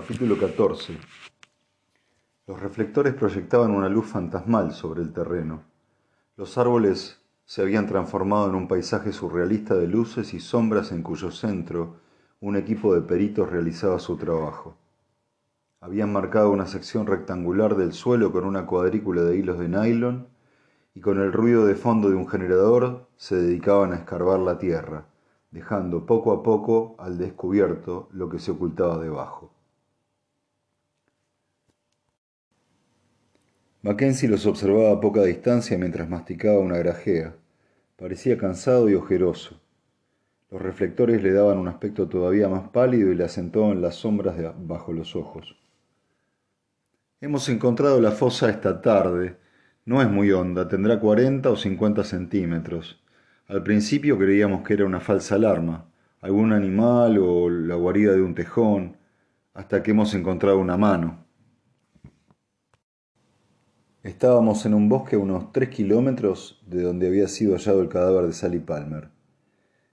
Capítulo 14 Los reflectores proyectaban una luz fantasmal sobre el terreno. Los árboles se habían transformado en un paisaje surrealista de luces y sombras en cuyo centro un equipo de peritos realizaba su trabajo. Habían marcado una sección rectangular del suelo con una cuadrícula de hilos de nylon y con el ruido de fondo de un generador se dedicaban a escarbar la tierra, dejando poco a poco al descubierto lo que se ocultaba debajo. Mackenzie los observaba a poca distancia mientras masticaba una grajea. Parecía cansado y ojeroso. Los reflectores le daban un aspecto todavía más pálido y le acentuaban las sombras de bajo los ojos. Hemos encontrado la fosa esta tarde. No es muy honda, tendrá 40 o 50 centímetros. Al principio creíamos que era una falsa alarma, algún animal o la guarida de un tejón, hasta que hemos encontrado una mano. Estábamos en un bosque a unos tres kilómetros de donde había sido hallado el cadáver de Sally Palmer.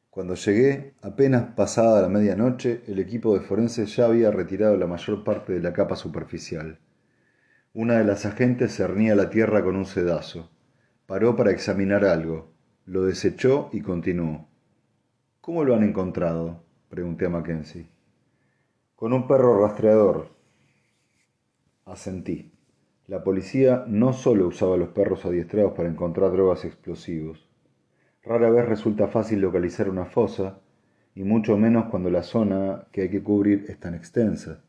Cuando llegué, apenas pasada la medianoche, el equipo de forenses ya había retirado la mayor parte de la capa superficial. Una de las agentes cernía la tierra con un sedazo. Paró para examinar algo, lo desechó y continuó. ¿Cómo lo han encontrado? pregunté a Mackenzie. Con un perro rastreador. Asentí. La policía no solo usaba los perros adiestrados para encontrar drogas explosivos. Rara vez resulta fácil localizar una fosa, y mucho menos cuando la zona que hay que cubrir es tan extensa.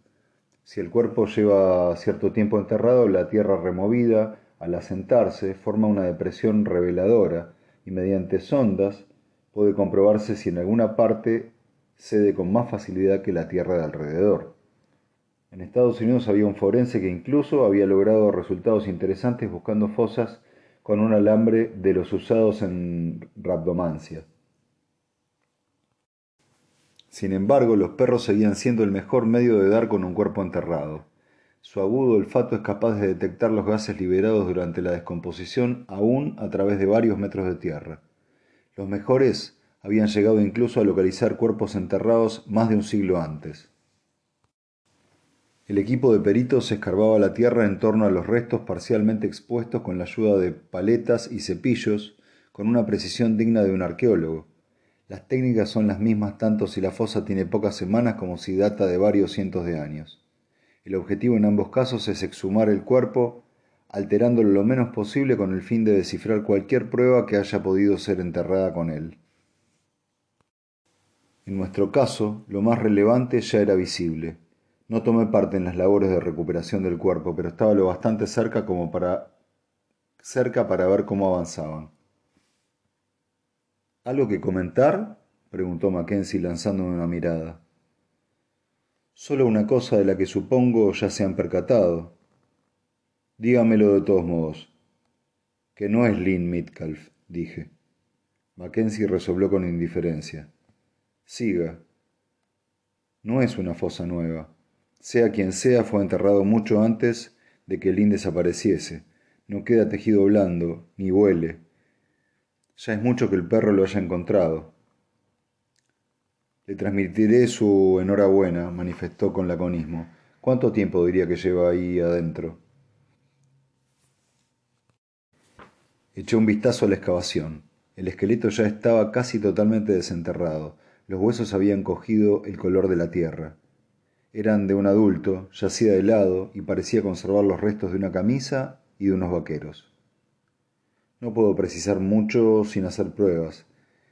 Si el cuerpo lleva cierto tiempo enterrado, la tierra removida, al asentarse, forma una depresión reveladora y mediante sondas puede comprobarse si en alguna parte cede con más facilidad que la tierra de alrededor. En Estados Unidos había un forense que incluso había logrado resultados interesantes buscando fosas con un alambre de los usados en rabdomancia. Sin embargo, los perros seguían siendo el mejor medio de dar con un cuerpo enterrado. Su agudo olfato es capaz de detectar los gases liberados durante la descomposición aún a través de varios metros de tierra. Los mejores habían llegado incluso a localizar cuerpos enterrados más de un siglo antes. El equipo de peritos escarbaba la tierra en torno a los restos parcialmente expuestos con la ayuda de paletas y cepillos, con una precisión digna de un arqueólogo. Las técnicas son las mismas tanto si la fosa tiene pocas semanas como si data de varios cientos de años. El objetivo en ambos casos es exhumar el cuerpo, alterándolo lo menos posible con el fin de descifrar cualquier prueba que haya podido ser enterrada con él. En nuestro caso, lo más relevante ya era visible. No tomé parte en las labores de recuperación del cuerpo, pero estaba lo bastante cerca como para cerca para ver cómo avanzaban. ¿Algo que comentar? preguntó Mackenzie lanzándome una mirada. Solo una cosa de la que supongo ya se han percatado. Dígamelo de todos modos. Que no es Lynn Mitcalf, dije. Mackenzie resopló con indiferencia. Siga. No es una fosa nueva. Sea quien sea, fue enterrado mucho antes de que Lynn desapareciese. No queda tejido blando, ni huele. Ya es mucho que el perro lo haya encontrado. Le transmitiré su enhorabuena, manifestó con laconismo. ¿Cuánto tiempo diría que lleva ahí adentro? Echó un vistazo a la excavación. El esqueleto ya estaba casi totalmente desenterrado. Los huesos habían cogido el color de la tierra. Eran de un adulto, yacía de lado y parecía conservar los restos de una camisa y de unos vaqueros. No puedo precisar mucho sin hacer pruebas.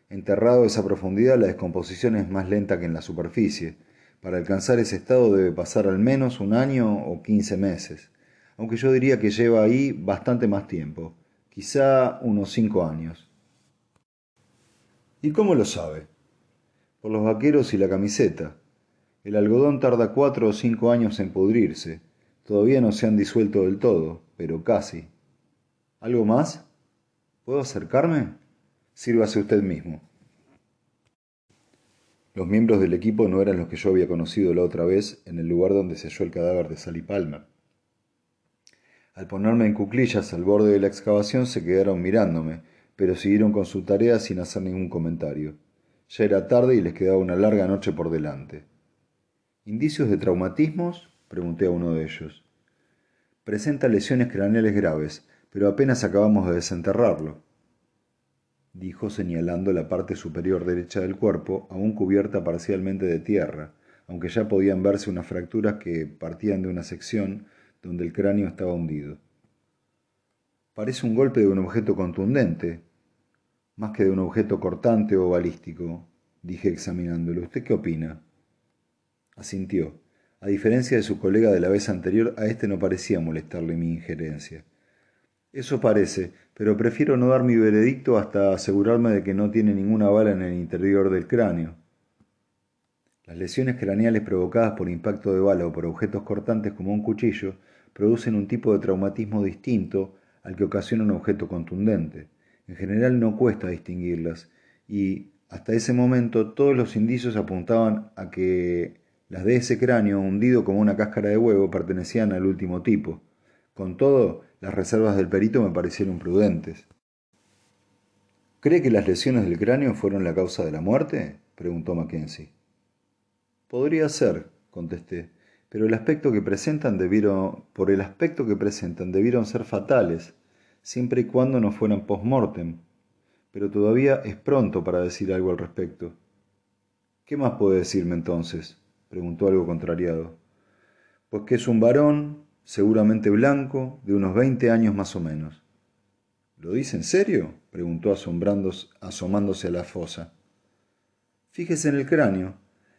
Enterrado a esa profundidad la descomposición es más lenta que en la superficie. Para alcanzar ese estado debe pasar al menos un año o quince meses, aunque yo diría que lleva ahí bastante más tiempo, quizá unos cinco años. ¿Y cómo lo sabe? Por los vaqueros y la camiseta. El algodón tarda cuatro o cinco años en pudrirse. Todavía no se han disuelto del todo, pero casi. ¿Algo más? ¿Puedo acercarme? Sírvase usted mismo. Los miembros del equipo no eran los que yo había conocido la otra vez en el lugar donde se halló el cadáver de Sally Palmer. Al ponerme en cuclillas al borde de la excavación se quedaron mirándome, pero siguieron con su tarea sin hacer ningún comentario. Ya era tarde y les quedaba una larga noche por delante. ¿Indicios de traumatismos? pregunté a uno de ellos. Presenta lesiones craneales graves, pero apenas acabamos de desenterrarlo, dijo señalando la parte superior derecha del cuerpo, aún cubierta parcialmente de tierra, aunque ya podían verse unas fracturas que partían de una sección donde el cráneo estaba hundido. Parece un golpe de un objeto contundente, más que de un objeto cortante o balístico, dije examinándolo. ¿Usted qué opina? Asintió. A diferencia de su colega de la vez anterior, a este no parecía molestarle mi injerencia. Eso parece, pero prefiero no dar mi veredicto hasta asegurarme de que no tiene ninguna bala en el interior del cráneo. Las lesiones craneales provocadas por impacto de bala o por objetos cortantes como un cuchillo producen un tipo de traumatismo distinto al que ocasiona un objeto contundente. En general no cuesta distinguirlas y hasta ese momento todos los indicios apuntaban a que las de ese cráneo hundido como una cáscara de huevo pertenecían al último tipo. Con todo, las reservas del perito me parecieron prudentes. ¿Cree que las lesiones del cráneo fueron la causa de la muerte? preguntó Mackenzie. Podría ser, contesté, pero el aspecto que presentan debieron, por el aspecto que presentan debieron ser fatales, siempre y cuando no fueran post-mortem. Pero todavía es pronto para decir algo al respecto. ¿Qué más puede decirme entonces? Preguntó algo contrariado. Pues que es un varón, seguramente blanco, de unos veinte años más o menos. ¿Lo dice en serio? preguntó asomándose a la fosa. Fíjese en el cráneo.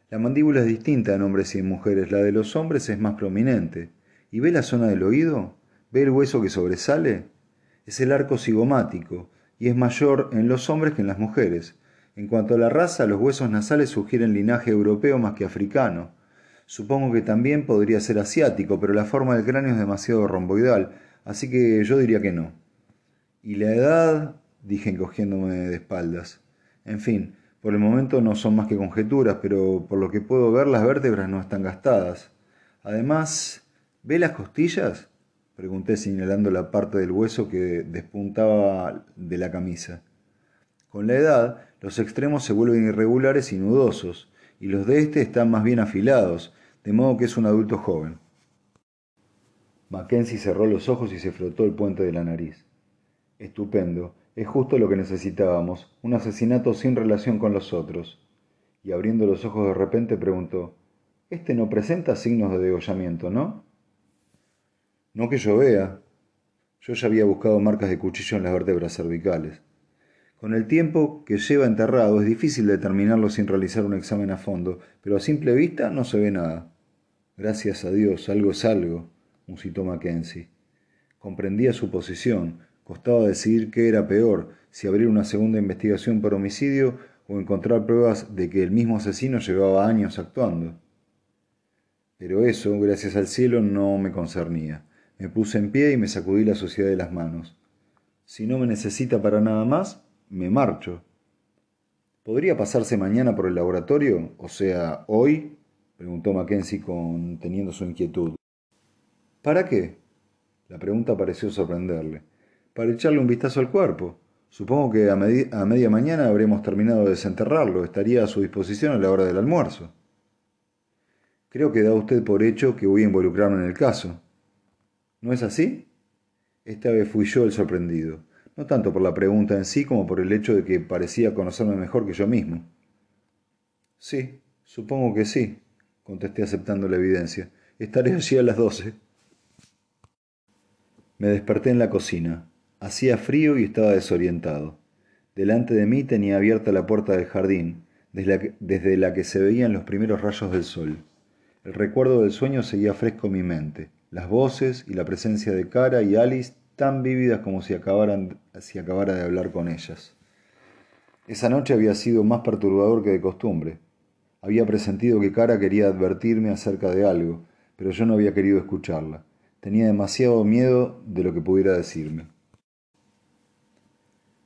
La mandíbula es distinta en hombres y en mujeres, la de los hombres es más prominente. ¿Y ve la zona del oído? ¿Ve el hueso que sobresale? Es el arco cigomático, y es mayor en los hombres que en las mujeres. En cuanto a la raza, los huesos nasales sugieren linaje europeo más que africano. Supongo que también podría ser asiático, pero la forma del cráneo es demasiado romboidal, así que yo diría que no. ¿Y la edad? dije encogiéndome de espaldas. En fin, por el momento no son más que conjeturas, pero por lo que puedo ver las vértebras no están gastadas. Además, ¿ve las costillas? pregunté señalando la parte del hueso que despuntaba de la camisa. Con la edad, los extremos se vuelven irregulares y nudosos, y los de este están más bien afilados, de modo que es un adulto joven. Mackenzie cerró los ojos y se frotó el puente de la nariz. Estupendo. Es justo lo que necesitábamos, un asesinato sin relación con los otros. Y abriendo los ojos de repente preguntó, Este no presenta signos de degollamiento, ¿no? No que yo vea. Yo ya había buscado marcas de cuchillo en las vértebras cervicales. Con el tiempo que lleva enterrado es difícil determinarlo sin realizar un examen a fondo, pero a simple vista no se ve nada. Gracias a Dios, algo es algo, musitó Mackenzie. Comprendía su posición, Costaba decidir qué era peor, si abrir una segunda investigación por homicidio o encontrar pruebas de que el mismo asesino llevaba años actuando. Pero eso, gracias al cielo, no me concernía. Me puse en pie y me sacudí la suciedad de las manos. Si no me necesita para nada más, me marcho. ¿Podría pasarse mañana por el laboratorio? O sea, hoy, preguntó Mackenzie conteniendo su inquietud. ¿Para qué? La pregunta pareció sorprenderle para echarle un vistazo al cuerpo. Supongo que a, media mañana habremos terminado de desenterrarlo. Estaría a su disposición a la hora del almuerzo. Creo que da usted por hecho que voy a involucrarme en el caso. ¿No es así? Esta vez fui yo el sorprendido, no tanto por la pregunta en sí como por el hecho de que parecía conocerme mejor que yo mismo. Sí, supongo que sí, contesté aceptando la evidencia. Estaré allí a las doce. Me desperté en la cocina. Hacía frío y estaba desorientado. Delante de mí tenía abierta la puerta del jardín, desde la, que, se veían los primeros rayos del sol. El recuerdo del sueño seguía fresco en mi mente, las voces y la presencia de Cara y Alice tan vívidas como si, acabaran, si acabara de hablar con ellas. Esa noche había sido más perturbador que de costumbre. Había presentido que Cara quería advertirme acerca de algo, pero yo no había querido escucharla. Tenía demasiado miedo de lo que pudiera decirme.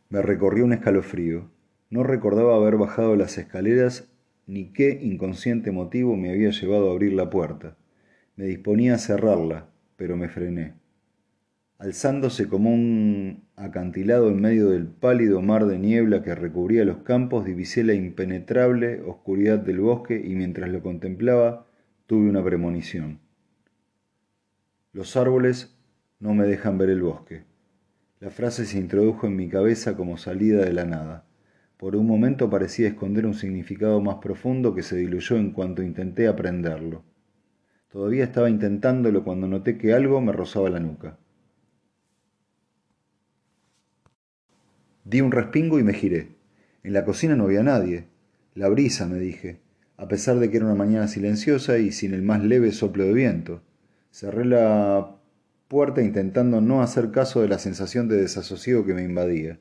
Me recorrió un escalofrío. No recordaba haber bajado las escaleras ni qué inconsciente motivo me había llevado a abrir la puerta. Me disponía a cerrarla, pero me frené. Alzándose como un acantilado en medio del pálido mar de niebla que recubría los campos, divisé la impenetrable oscuridad del bosque y mientras lo contemplaba tuve una premonición. Los árboles no me dejan ver el bosque. La frase se introdujo en mi cabeza como salida de la nada. Por un momento parecía esconder un significado más profundo que se diluyó en cuanto intenté aprenderlo. Todavía estaba intentándolo cuando noté que algo me rozaba la nuca. Di un respingo y me giré. En la cocina no había nadie. La brisa, me dije, a pesar de que era una mañana silenciosa y sin el más leve soplo de viento. Cerré la puerta intentando no hacer caso de la sensación de desasosiego que me invadía.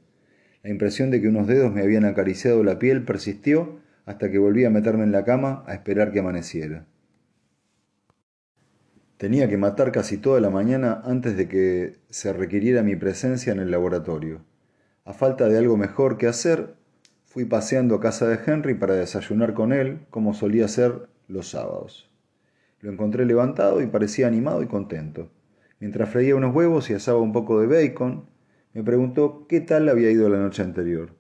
La impresión de que unos dedos me habían acariciado la piel persistió hasta que volví a meterme en la cama a esperar que amaneciera. Tenía que matar casi toda la mañana antes de que se requiriera mi presencia en el laboratorio. A falta de algo mejor que hacer, fui paseando a casa de Henry para desayunar con él, como solía hacer los sábados. Lo encontré levantado y parecía animado y contento. Mientras freía unos huevos y asaba un poco de bacon, me preguntó qué tal había ido la noche anterior.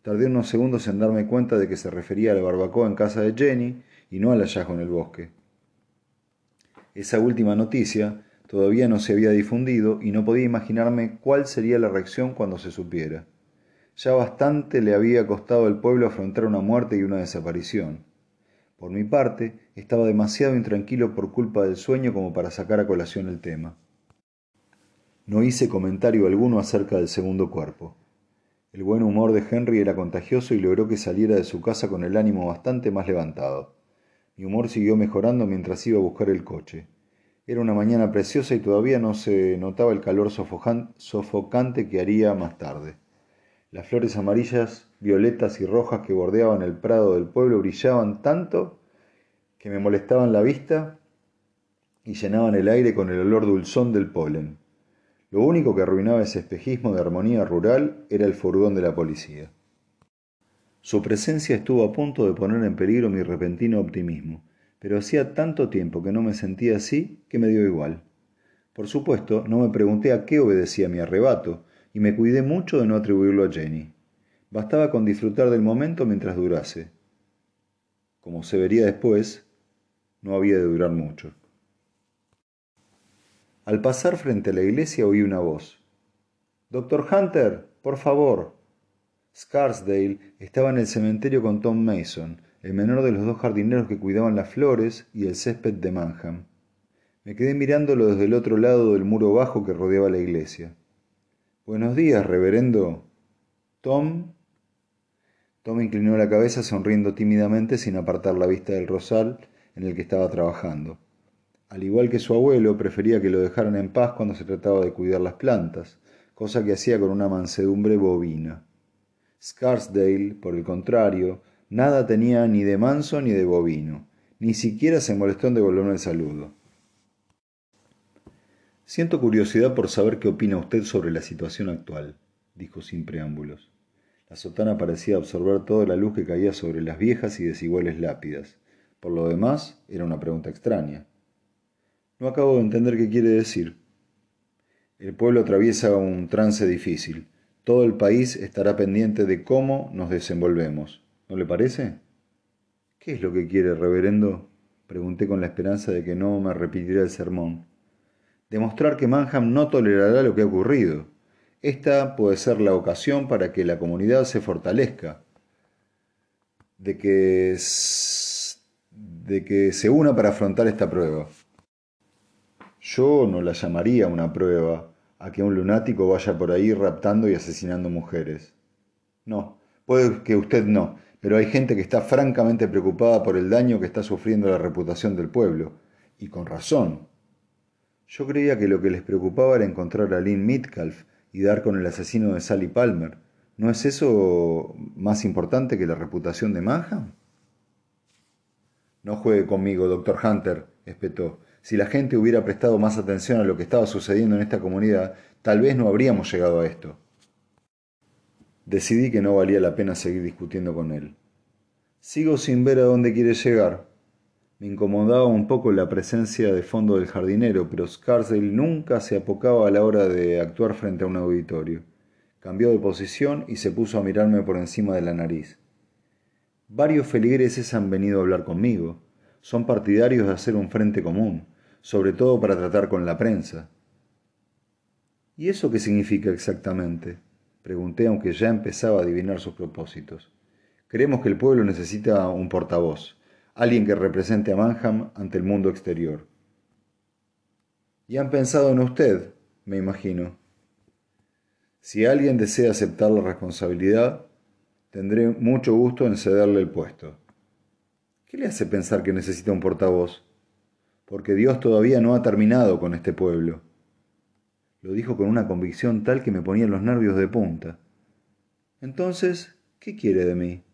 Tardé unos segundos en darme cuenta de que se refería a la barbacoa en casa de Jenny y no al hallazgo en el bosque. Esa última noticia todavía no se había difundido y no podía imaginarme cuál sería la reacción cuando se supiera. Ya bastante le había costado al pueblo afrontar una muerte y una desaparición. Por mi parte, estaba demasiado intranquilo por culpa del sueño como para sacar a colación el tema. No hice comentario alguno acerca del segundo cuerpo. El buen humor de Henry era contagioso y logró que saliera de su casa con el ánimo bastante más levantado. Mi humor siguió mejorando mientras iba a buscar el coche. Era una mañana preciosa y todavía no se notaba el calor sofocante que haría más tarde. Las flores amarillas, violetas y rojas que bordeaban el prado del pueblo brillaban tanto que me molestaban la vista y llenaban el aire con el olor dulzón del polen. Lo único que arruinaba ese espejismo de armonía rural era el furgón de la policía. Su presencia estuvo a punto de poner en peligro mi repentino optimismo, pero hacía tanto tiempo que no me sentía así que me dio igual. Por supuesto, no me pregunté a qué obedecía mi arrebato, y me cuidé mucho de no atribuirlo a Jenny. Bastaba con disfrutar del momento mientras durase. Como se vería después, no había de durar mucho. Al pasar frente a la iglesia oí una voz. Doctor Hunter, por favor. Scarsdale estaba en el cementerio con Tom Mason, el menor de los dos jardineros que cuidaban las flores y el césped de Manham. Me quedé mirándolo desde el otro lado del muro bajo que rodeaba la iglesia. Buenos días, reverendo. Tom. Tom inclinó la cabeza sonriendo tímidamente sin apartar la vista del rosal en el que estaba trabajando. Al igual que su abuelo, prefería que lo dejaran en paz cuando se trataba de cuidar las plantas, cosa que hacía con una mansedumbre bovina. Scarsdale, por el contrario, nada tenía ni de manso ni de bovino, ni siquiera se molestó en devolverme el saludo. Siento curiosidad por saber qué opina usted sobre la situación actual, dijo sin preámbulos. La sotana parecía absorber toda la luz que caía sobre las viejas y desiguales lápidas. Por lo demás, era una pregunta extraña. No acabo de entender qué quiere decir. El pueblo atraviesa un trance difícil. Todo el país estará pendiente de cómo nos desenvolvemos. ¿No le parece? ¿Qué es lo que quiere, reverendo? Pregunté con la esperanza de que no me repitiera el sermón. Demostrar que Manham no tolerará lo que ha ocurrido. Esta puede ser la ocasión para que la comunidad se fortalezca, de que, de que se una para afrontar esta prueba. Yo no la llamaría una prueba a que un lunático vaya por ahí raptando y asesinando mujeres. No, puede que usted no, pero hay gente que está francamente preocupada por el daño que está sufriendo la reputación del pueblo, y con razón. Yo creía que lo que les preocupaba era encontrar a Lynn Mitcalf y dar con el asesino de Sally Palmer. ¿No es eso más importante que la reputación de Manham? No juegue conmigo, doctor Hunter, espetó. Si la gente hubiera prestado más atención a lo que estaba sucediendo en esta comunidad, tal vez no habríamos llegado a esto. Decidí que no valía la pena seguir discutiendo con él. Sigo sin ver a dónde quiere llegar. Me incomodaba un poco la presencia de fondo del jardinero, pero Scarsdale nunca se apocaba a la hora de actuar frente a un auditorio. Cambió de posición y se puso a mirarme por encima de la nariz. Varios feligreses han venido a hablar conmigo. Son partidarios de hacer un frente común sobre todo para tratar con la prensa. ¿Y eso qué significa exactamente? Pregunté, aunque ya empezaba a adivinar sus propósitos. Creemos que el pueblo necesita un portavoz, alguien que represente a Manham ante el mundo exterior. Y han pensado en usted, me imagino. Si alguien desea aceptar la responsabilidad, tendré mucho gusto en cederle el puesto. ¿Qué le hace pensar que necesita un portavoz? Porque Dios todavía no ha terminado con este pueblo. Lo dijo con una convicción tal que me ponía los nervios de punta. Entonces, ¿qué quiere de mí?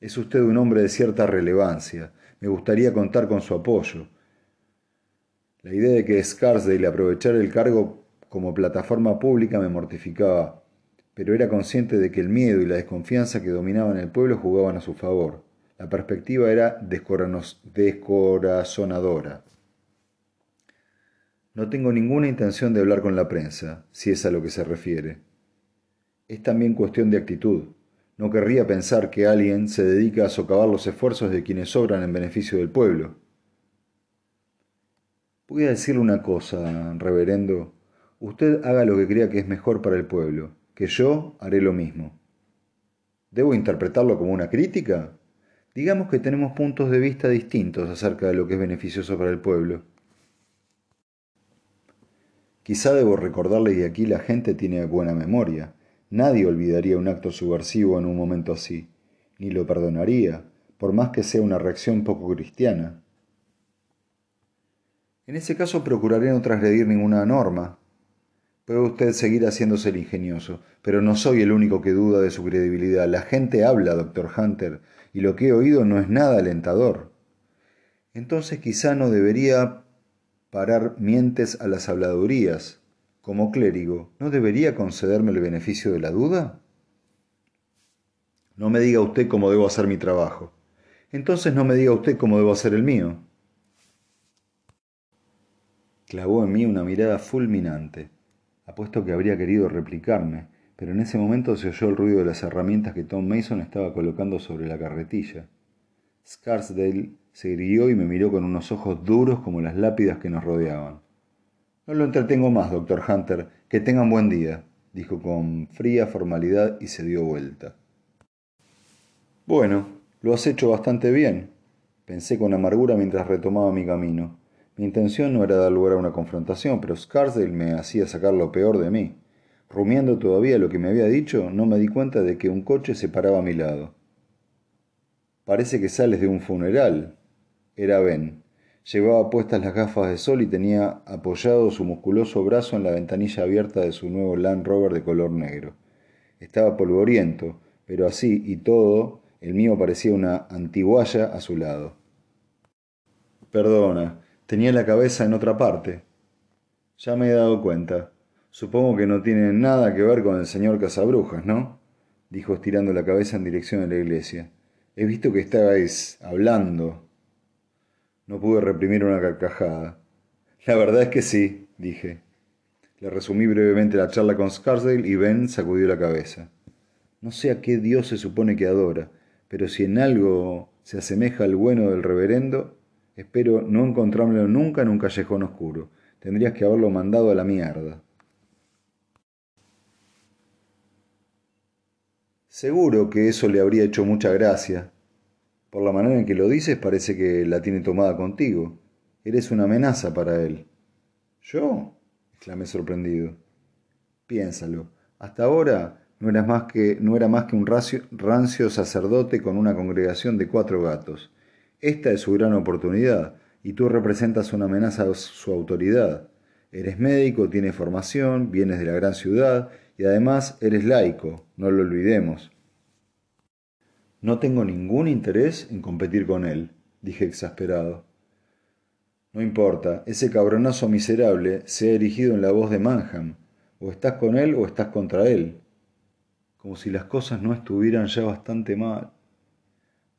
Es usted un hombre de cierta relevancia. Me gustaría contar con su apoyo. La idea de que Scarsdale aprovechara el cargo como plataforma pública me mortificaba, pero era consciente de que el miedo y la desconfianza que dominaban el pueblo jugaban a su favor. La perspectiva era descorazonadora. No tengo ninguna intención de hablar con la prensa, si es a lo que se refiere. Es también cuestión de actitud. No querría pensar que alguien se dedica a socavar los esfuerzos de quienes obran en beneficio del pueblo. Voy a decirle una cosa, reverendo. Usted haga lo que crea que es mejor para el pueblo, que yo haré lo mismo. ¿Debo interpretarlo como una crítica? Digamos que tenemos puntos de vista distintos acerca de lo que es beneficioso para el pueblo. Quizá debo recordarle que aquí la gente tiene buena memoria. Nadie olvidaría un acto subversivo en un momento así, ni lo perdonaría, por más que sea una reacción poco cristiana. En ese caso procuraré no transgredir ninguna norma. Puede usted seguir haciéndose el ingenioso, pero no soy el único que duda de su credibilidad. La gente habla, doctor Hunter, y lo que he oído no es nada alentador. Entonces quizá no debería parar mientes a las habladurías, como clérigo, ¿no debería concederme el beneficio de la duda? No me diga usted cómo debo hacer mi trabajo. Entonces no me diga usted cómo debo hacer el mío. Clavó en mí una mirada fulminante. Apuesto que habría querido replicarme, pero en ese momento se oyó el ruido de las herramientas que Tom Mason estaba colocando sobre la carretilla. Scarsdale se irguió y me miró con unos ojos duros como las lápidas que nos rodeaban. No lo entretengo más, doctor Hunter. Que tengan buen día, dijo con fría formalidad y se dio vuelta. Bueno, lo has hecho bastante bien, pensé con amargura mientras retomaba mi camino. Mi intención no era dar lugar a una confrontación, pero Scarsdale me hacía sacar lo peor de mí. Rumiando todavía lo que me había dicho, no me di cuenta de que un coche se paraba a mi lado. Parece que sales de un funeral. Era Ben. Llevaba puestas las gafas de sol y tenía apoyado su musculoso brazo en la ventanilla abierta de su nuevo Land Rover de color negro. Estaba polvoriento, pero así y todo, el mío parecía una antiguaya a su lado. Perdona, tenía la cabeza en otra parte. Ya me he dado cuenta. Supongo que no tiene nada que ver con el señor Casabrujas, ¿no? dijo estirando la cabeza en dirección de la iglesia. He visto que estabais hablando no pude reprimir una carcajada. La verdad es que sí, dije. Le resumí brevemente la charla con Scarsdale y Ben sacudió la cabeza. No sé a qué Dios se supone que adora, pero si en algo se asemeja al bueno del reverendo, espero no encontrármelo nunca en un callejón oscuro. Tendrías que haberlo mandado a la mierda. Seguro que eso le habría hecho mucha gracia, por la manera en que lo dices parece que la tiene tomada contigo. Eres una amenaza para él. ¿Yo? exclamé sorprendido. Piénsalo. Hasta ahora no, eras más que, no era más que un rancio sacerdote con una congregación de cuatro gatos. Esta es su gran oportunidad, y tú representas una amenaza a su autoridad. Eres médico, tienes formación, vienes de la gran ciudad, y además eres laico, no lo olvidemos. No tengo ningún interés en competir con él, dije exasperado. No importa, ese cabronazo miserable se ha erigido en la voz de Manham. O estás con él o estás contra él. Como si las cosas no estuvieran ya bastante mal.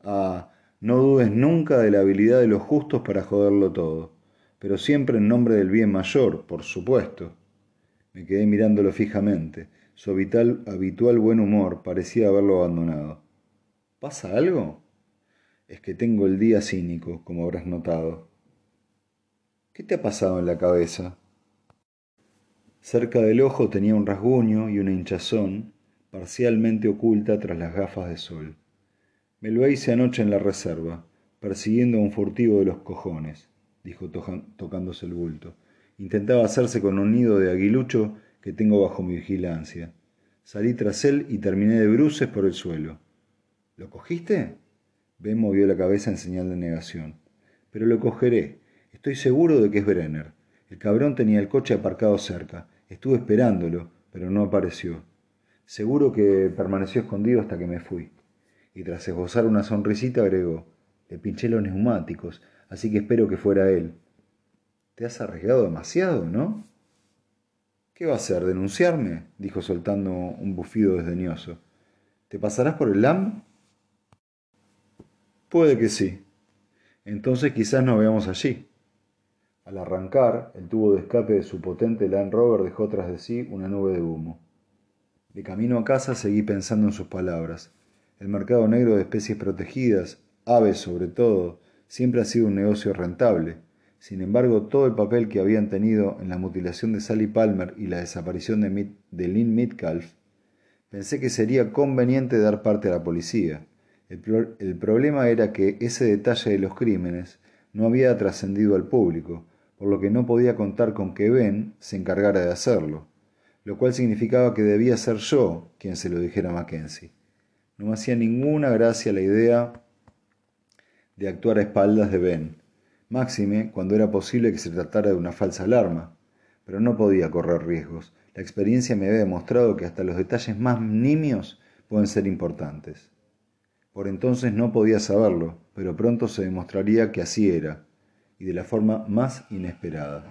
Ah, no dudes nunca de la habilidad de los justos para joderlo todo, pero siempre en nombre del bien mayor, por supuesto. Me quedé mirándolo fijamente. Su habitual, habitual buen humor parecía haberlo abandonado. ¿Pasa algo? Es que tengo el día cínico, como habrás notado. ¿Qué te ha pasado en la cabeza? Cerca del ojo tenía un rasguño y una hinchazón parcialmente oculta tras las gafas de sol. Me lo hice anoche en la reserva, persiguiendo a un furtivo de los cojones, dijo tocándose el bulto. Intentaba hacerse con un nido de aguilucho que tengo bajo mi vigilancia. Salí tras él y terminé de bruces por el suelo. ¿Lo cogiste? Ben movió la cabeza en señal de negación. Pero lo cogeré. Estoy seguro de que es Brenner. El cabrón tenía el coche aparcado cerca. Estuve esperándolo, pero no apareció. Seguro que permaneció escondido hasta que me fui. Y tras esbozar una sonrisita agregó, le pinché los neumáticos, así que espero que fuera él. Te has arriesgado demasiado, ¿no? ¿Qué va a hacer? ¿Denunciarme? dijo soltando un bufido desdeñoso. ¿Te pasarás por el LAM? Puede que sí. Entonces quizás nos veamos allí. Al arrancar, el tubo de escape de su potente Land Rover dejó tras de sí una nube de humo. De camino a casa seguí pensando en sus palabras. El mercado negro de especies protegidas, aves sobre todo, siempre ha sido un negocio rentable. Sin embargo, todo el papel que habían tenido en la mutilación de Sally Palmer y la desaparición de, de Lynn Metcalf, pensé que sería conveniente dar parte a la policía. El, problema era que ese detalle de los crímenes no había trascendido al público, por lo que no podía contar con que Ben se encargara de hacerlo lo cual significaba que debía ser yo quien se lo dijera a Mackenzie. No me hacía ninguna gracia la idea de actuar a espaldas de Ben, máxime cuando era posible que se tratara de una falsa alarma, pero no podía correr riesgos. La experiencia me había demostrado que hasta los detalles más nimios pueden ser importantes. Por entonces no podía saberlo, pero pronto se demostraría que así era, y de la forma más inesperada.